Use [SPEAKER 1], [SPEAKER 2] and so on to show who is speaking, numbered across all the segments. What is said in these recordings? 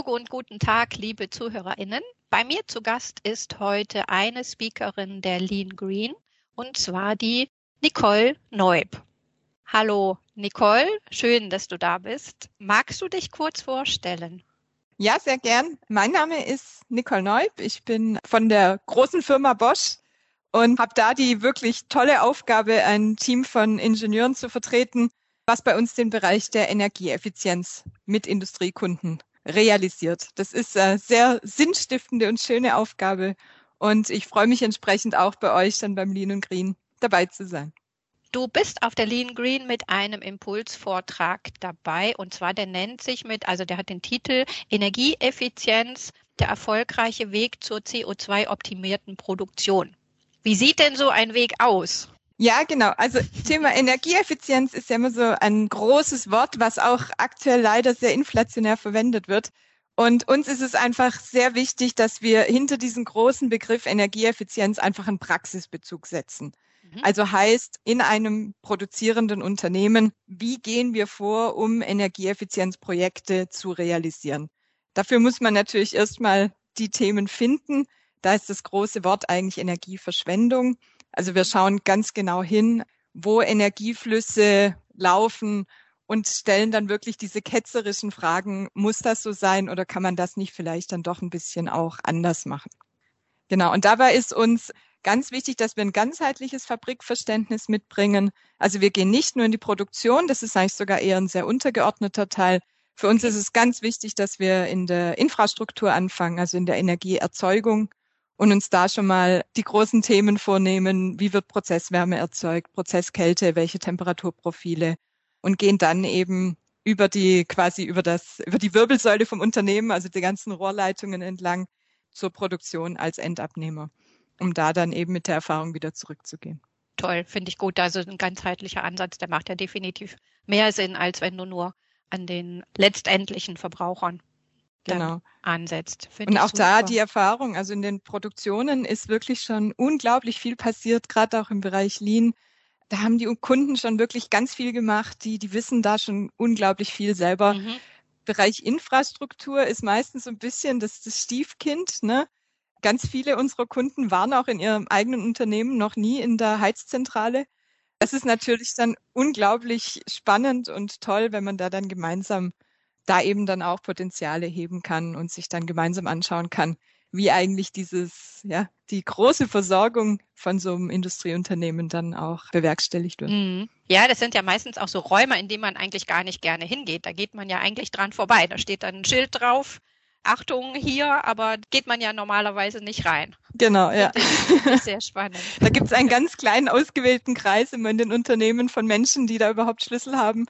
[SPEAKER 1] Hallo und guten Tag, liebe ZuhörerInnen. Bei mir zu Gast ist heute eine Speakerin der Lean Green und zwar die Nicole Neub. Hallo Nicole, schön, dass du da bist. Magst du dich kurz vorstellen?
[SPEAKER 2] Ja, sehr gern. Mein Name ist Nicole Neub. Ich bin von der großen Firma Bosch und habe da die wirklich tolle Aufgabe, ein Team von Ingenieuren zu vertreten, was bei uns den Bereich der Energieeffizienz mit Industriekunden realisiert. Das ist eine sehr sinnstiftende und schöne Aufgabe. Und ich freue mich entsprechend auch bei euch dann beim Lean und Green dabei zu sein.
[SPEAKER 1] Du bist auf der Lean Green mit einem Impulsvortrag dabei und zwar der nennt sich mit, also der hat den Titel Energieeffizienz, der erfolgreiche Weg zur CO2-optimierten Produktion. Wie sieht denn so ein Weg aus?
[SPEAKER 2] Ja, genau. Also Thema Energieeffizienz ist ja immer so ein großes Wort, was auch aktuell leider sehr inflationär verwendet wird. Und uns ist es einfach sehr wichtig, dass wir hinter diesen großen Begriff Energieeffizienz einfach einen Praxisbezug setzen. Mhm. Also heißt, in einem produzierenden Unternehmen, wie gehen wir vor, um Energieeffizienzprojekte zu realisieren? Dafür muss man natürlich erstmal die Themen finden. Da ist das große Wort eigentlich Energieverschwendung. Also wir schauen ganz genau hin, wo Energieflüsse laufen und stellen dann wirklich diese ketzerischen Fragen, muss das so sein oder kann man das nicht vielleicht dann doch ein bisschen auch anders machen? Genau, und dabei ist uns ganz wichtig, dass wir ein ganzheitliches Fabrikverständnis mitbringen. Also wir gehen nicht nur in die Produktion, das ist eigentlich sogar eher ein sehr untergeordneter Teil. Für uns ist es ganz wichtig, dass wir in der Infrastruktur anfangen, also in der Energieerzeugung und uns da schon mal die großen Themen vornehmen, wie wird Prozesswärme erzeugt, Prozesskälte, welche Temperaturprofile und gehen dann eben über die quasi über das über die Wirbelsäule vom Unternehmen, also die ganzen Rohrleitungen entlang zur Produktion als Endabnehmer, um da dann eben mit der Erfahrung wieder zurückzugehen.
[SPEAKER 1] Toll, finde ich gut. Also ein ganzheitlicher Ansatz, der macht ja definitiv mehr Sinn, als wenn du nur an den letztendlichen Verbrauchern genau. ansetzt.
[SPEAKER 2] Find Und auch da die Erfahrung, also in den Produktionen ist wirklich schon unglaublich viel passiert, gerade auch im Bereich Lean. Da haben die Kunden schon wirklich ganz viel gemacht, die, die wissen da schon unglaublich viel selber. Mhm. Bereich Infrastruktur ist meistens so ein bisschen das, das Stiefkind. Ne? Ganz viele unserer Kunden waren auch in ihrem eigenen Unternehmen noch nie in der Heizzentrale. Das ist natürlich dann unglaublich spannend und toll, wenn man da dann gemeinsam da eben dann auch Potenziale heben kann und sich dann gemeinsam anschauen kann, wie eigentlich dieses, ja, die große Versorgung von so einem Industrieunternehmen dann auch bewerkstelligt wird. Mhm.
[SPEAKER 1] Ja, das sind ja meistens auch so Räume, in denen man eigentlich gar nicht gerne hingeht. Da geht man ja eigentlich dran vorbei. Da steht dann ein Schild drauf. Achtung hier, aber geht man ja normalerweise nicht rein.
[SPEAKER 2] Genau, ja.
[SPEAKER 1] Sehr spannend.
[SPEAKER 2] Da gibt es einen ganz kleinen ausgewählten Kreis immer in den Unternehmen von Menschen, die da überhaupt Schlüssel haben.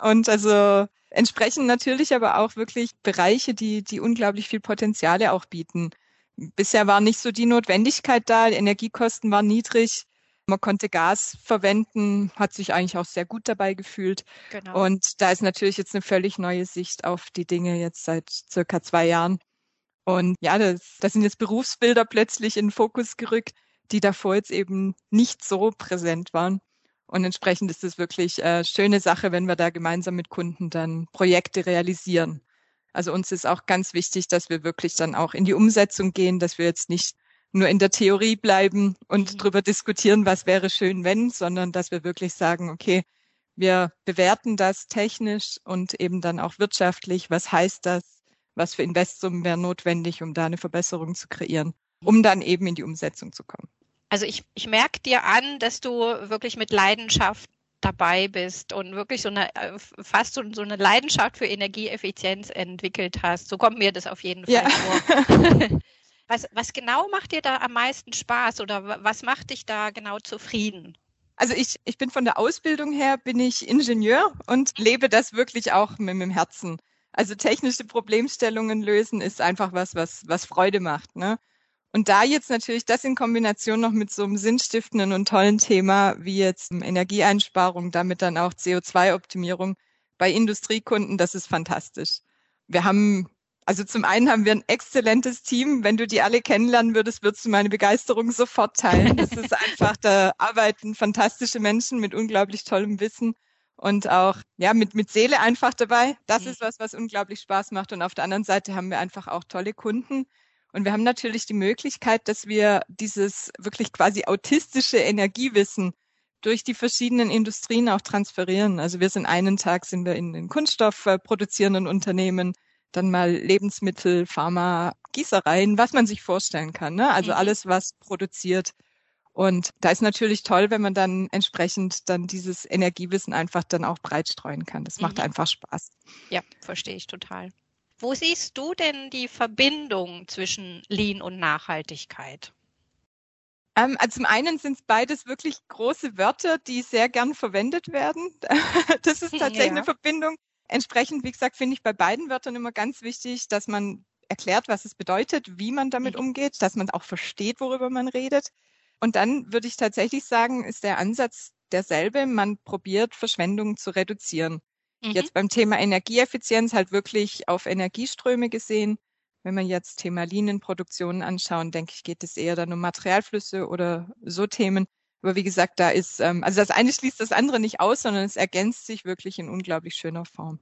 [SPEAKER 2] Und also entsprechend natürlich aber auch wirklich Bereiche, die, die unglaublich viel Potenziale auch bieten. Bisher war nicht so die Notwendigkeit da, Energiekosten waren niedrig, man konnte Gas verwenden, hat sich eigentlich auch sehr gut dabei gefühlt. Genau. Und da ist natürlich jetzt eine völlig neue Sicht auf die Dinge jetzt seit circa zwei Jahren. Und ja, das, das sind jetzt Berufsbilder plötzlich in den Fokus gerückt, die davor jetzt eben nicht so präsent waren. Und entsprechend ist es wirklich eine schöne Sache, wenn wir da gemeinsam mit Kunden dann Projekte realisieren. Also uns ist auch ganz wichtig, dass wir wirklich dann auch in die Umsetzung gehen, dass wir jetzt nicht nur in der Theorie bleiben und mhm. darüber diskutieren, was wäre schön, wenn, sondern dass wir wirklich sagen, okay, wir bewerten das technisch und eben dann auch wirtschaftlich. Was heißt das? Was für Investsummen wären notwendig, um da eine Verbesserung zu kreieren, um dann eben in die Umsetzung zu kommen.
[SPEAKER 1] Also ich, ich merke dir an, dass du wirklich mit Leidenschaft dabei bist und wirklich so eine äh, fast so, so eine Leidenschaft für Energieeffizienz entwickelt hast. So kommt mir das auf jeden Fall ja. vor. was, was genau macht dir da am meisten Spaß oder was macht dich da genau zufrieden?
[SPEAKER 2] Also ich, ich bin von der Ausbildung her, bin ich Ingenieur und lebe das wirklich auch mit, mit dem Herzen. Also technische Problemstellungen lösen ist einfach was, was, was Freude macht. Ne? Und da jetzt natürlich das in Kombination noch mit so einem sinnstiftenden und tollen Thema wie jetzt Energieeinsparung, damit dann auch CO2-Optimierung bei Industriekunden, das ist fantastisch. Wir haben, also zum einen haben wir ein exzellentes Team. Wenn du die alle kennenlernen würdest, würdest du meine Begeisterung sofort teilen. Das ist einfach, da arbeiten fantastische Menschen mit unglaublich tollem Wissen. und auch ja mit mit Seele einfach dabei. Das ist was, was unglaublich Spaß macht. Und auf der anderen Seite haben wir einfach auch tolle Kunden. Und wir haben natürlich die Möglichkeit, dass wir dieses wirklich quasi autistische Energiewissen durch die verschiedenen Industrien auch transferieren. Also wir sind einen Tag sind wir in den Kunststoff produzierenden Unternehmen, dann mal Lebensmittel, Pharma, Gießereien, was man sich vorstellen kann. Ne? Also mhm. alles, was produziert. Und da ist natürlich toll, wenn man dann entsprechend dann dieses Energiewissen einfach dann auch breit streuen kann. Das macht mhm. einfach Spaß.
[SPEAKER 1] Ja, verstehe ich total. Wo siehst du denn die Verbindung zwischen Lean und Nachhaltigkeit?
[SPEAKER 2] Ähm, also zum einen sind es beides wirklich große Wörter, die sehr gern verwendet werden. das ist tatsächlich ja. eine Verbindung. Entsprechend, wie gesagt, finde ich bei beiden Wörtern immer ganz wichtig, dass man erklärt, was es bedeutet, wie man damit mhm. umgeht, dass man auch versteht, worüber man redet. Und dann würde ich tatsächlich sagen, ist der Ansatz derselbe. Man probiert, Verschwendung zu reduzieren. Mhm. Jetzt beim Thema Energieeffizienz halt wirklich auf Energieströme gesehen. Wenn man jetzt Thema Linienproduktionen anschauen, denke ich, geht es eher dann um Materialflüsse oder so Themen. Aber wie gesagt, da ist, ähm, also das eine schließt das andere nicht aus, sondern es ergänzt sich wirklich in unglaublich schöner Form.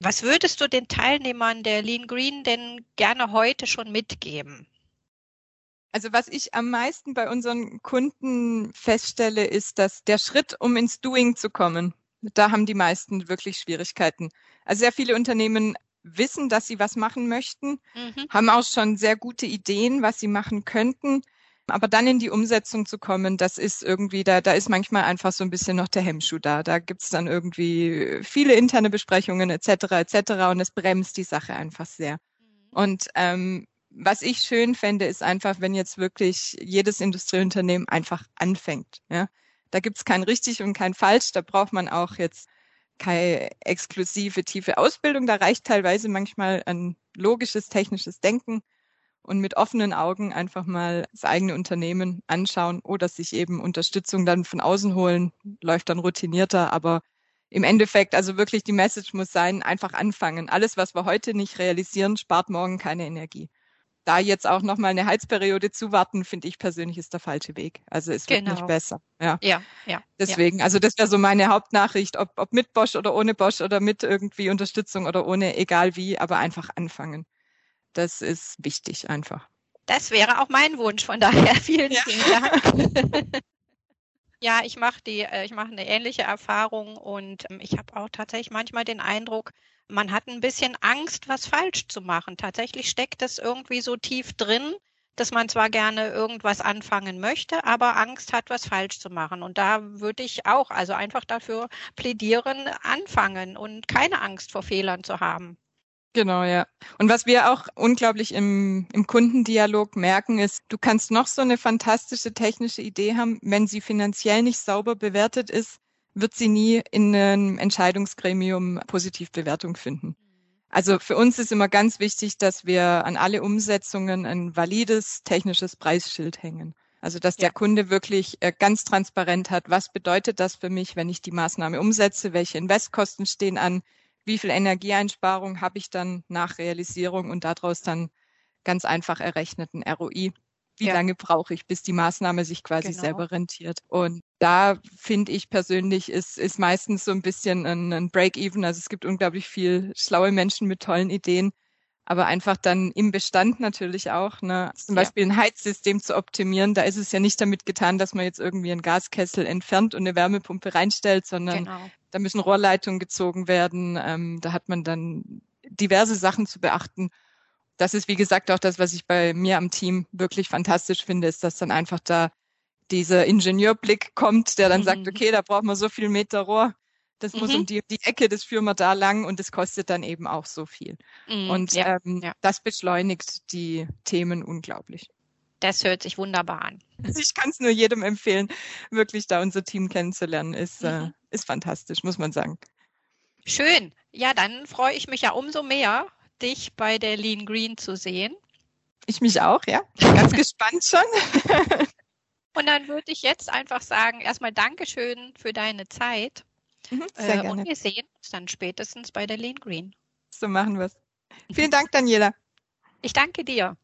[SPEAKER 1] Was würdest du den Teilnehmern der Lean Green denn gerne heute schon mitgeben?
[SPEAKER 2] Also was ich am meisten bei unseren Kunden feststelle, ist, dass der Schritt, um ins Doing zu kommen, da haben die meisten wirklich Schwierigkeiten. Also sehr viele Unternehmen wissen, dass sie was machen möchten, mhm. haben auch schon sehr gute Ideen, was sie machen könnten. Aber dann in die Umsetzung zu kommen, das ist irgendwie, da, da ist manchmal einfach so ein bisschen noch der Hemmschuh da. Da gibt's dann irgendwie viele interne Besprechungen etc. etc. und es bremst die Sache einfach sehr. Mhm. Und ähm, was ich schön fände, ist einfach, wenn jetzt wirklich jedes Industrieunternehmen einfach anfängt. Ja? Da gibt's kein richtig und kein falsch. Da braucht man auch jetzt keine exklusive tiefe Ausbildung. Da reicht teilweise manchmal ein logisches, technisches Denken und mit offenen Augen einfach mal das eigene Unternehmen anschauen oder sich eben Unterstützung dann von außen holen, läuft dann routinierter, aber im Endeffekt, also wirklich die Message muss sein, einfach anfangen. Alles, was wir heute nicht realisieren, spart morgen keine Energie da jetzt auch nochmal eine Heizperiode zuwarten, finde ich persönlich ist der falsche Weg. Also es wird genau. nicht besser. Ja,
[SPEAKER 1] ja. ja
[SPEAKER 2] Deswegen, ja. also das wäre so meine Hauptnachricht, ob, ob mit Bosch oder ohne Bosch oder mit irgendwie Unterstützung oder ohne, egal wie, aber einfach anfangen. Das ist wichtig einfach.
[SPEAKER 1] Das wäre auch mein Wunsch, von daher vielen, ja. vielen Dank. ja, ich mache die, äh, ich mache eine ähnliche Erfahrung und ähm, ich habe auch tatsächlich manchmal den Eindruck, man hat ein bisschen Angst, was falsch zu machen. Tatsächlich steckt es irgendwie so tief drin, dass man zwar gerne irgendwas anfangen möchte, aber Angst hat, was falsch zu machen. Und da würde ich auch also einfach dafür plädieren, anfangen und keine Angst vor Fehlern zu haben.
[SPEAKER 2] Genau, ja. Und was wir auch unglaublich im, im Kundendialog merken, ist, du kannst noch so eine fantastische technische Idee haben, wenn sie finanziell nicht sauber bewertet ist, wird sie nie in einem Entscheidungsgremium Positivbewertung finden. Also für uns ist immer ganz wichtig, dass wir an alle Umsetzungen ein valides technisches Preisschild hängen. Also dass der Kunde wirklich äh, ganz transparent hat, was bedeutet das für mich, wenn ich die Maßnahme umsetze, welche Investkosten stehen an, wie viel Energieeinsparung habe ich dann nach Realisierung und daraus dann ganz einfach errechneten ROI wie ja. lange brauche ich, bis die Maßnahme sich quasi genau. selber rentiert. Und da finde ich persönlich, ist, ist meistens so ein bisschen ein, ein Break-Even. Also es gibt unglaublich viel schlaue Menschen mit tollen Ideen, aber einfach dann im Bestand natürlich auch, ne, zum Beispiel ein Heizsystem zu optimieren, da ist es ja nicht damit getan, dass man jetzt irgendwie einen Gaskessel entfernt und eine Wärmepumpe reinstellt, sondern genau. da müssen Rohrleitungen gezogen werden, ähm, da hat man dann diverse Sachen zu beachten das ist, wie gesagt, auch das, was ich bei mir am Team wirklich fantastisch finde, ist, dass dann einfach da dieser Ingenieurblick kommt, der dann mhm. sagt, okay, da braucht man so viel Meter Rohr, das mhm. muss um die, die Ecke, das führen wir da lang und das kostet dann eben auch so viel. Mhm, und ja, ähm, ja. das beschleunigt die Themen unglaublich.
[SPEAKER 1] Das hört sich wunderbar an.
[SPEAKER 2] Ich kann es nur jedem empfehlen, wirklich da unser Team kennenzulernen. Ist, äh, mhm. ist fantastisch, muss man sagen.
[SPEAKER 1] Schön. Ja, dann freue ich mich ja umso mehr, dich bei der Lean Green zu sehen.
[SPEAKER 2] Ich mich auch, ja. Ganz gespannt schon.
[SPEAKER 1] Und dann würde ich jetzt einfach sagen, erstmal Dankeschön für deine Zeit. Mhm, sehr äh, gerne. Und wir sehen uns dann spätestens bei der Lean Green.
[SPEAKER 2] So machen wir es. Vielen Dank, Daniela.
[SPEAKER 1] Ich danke dir.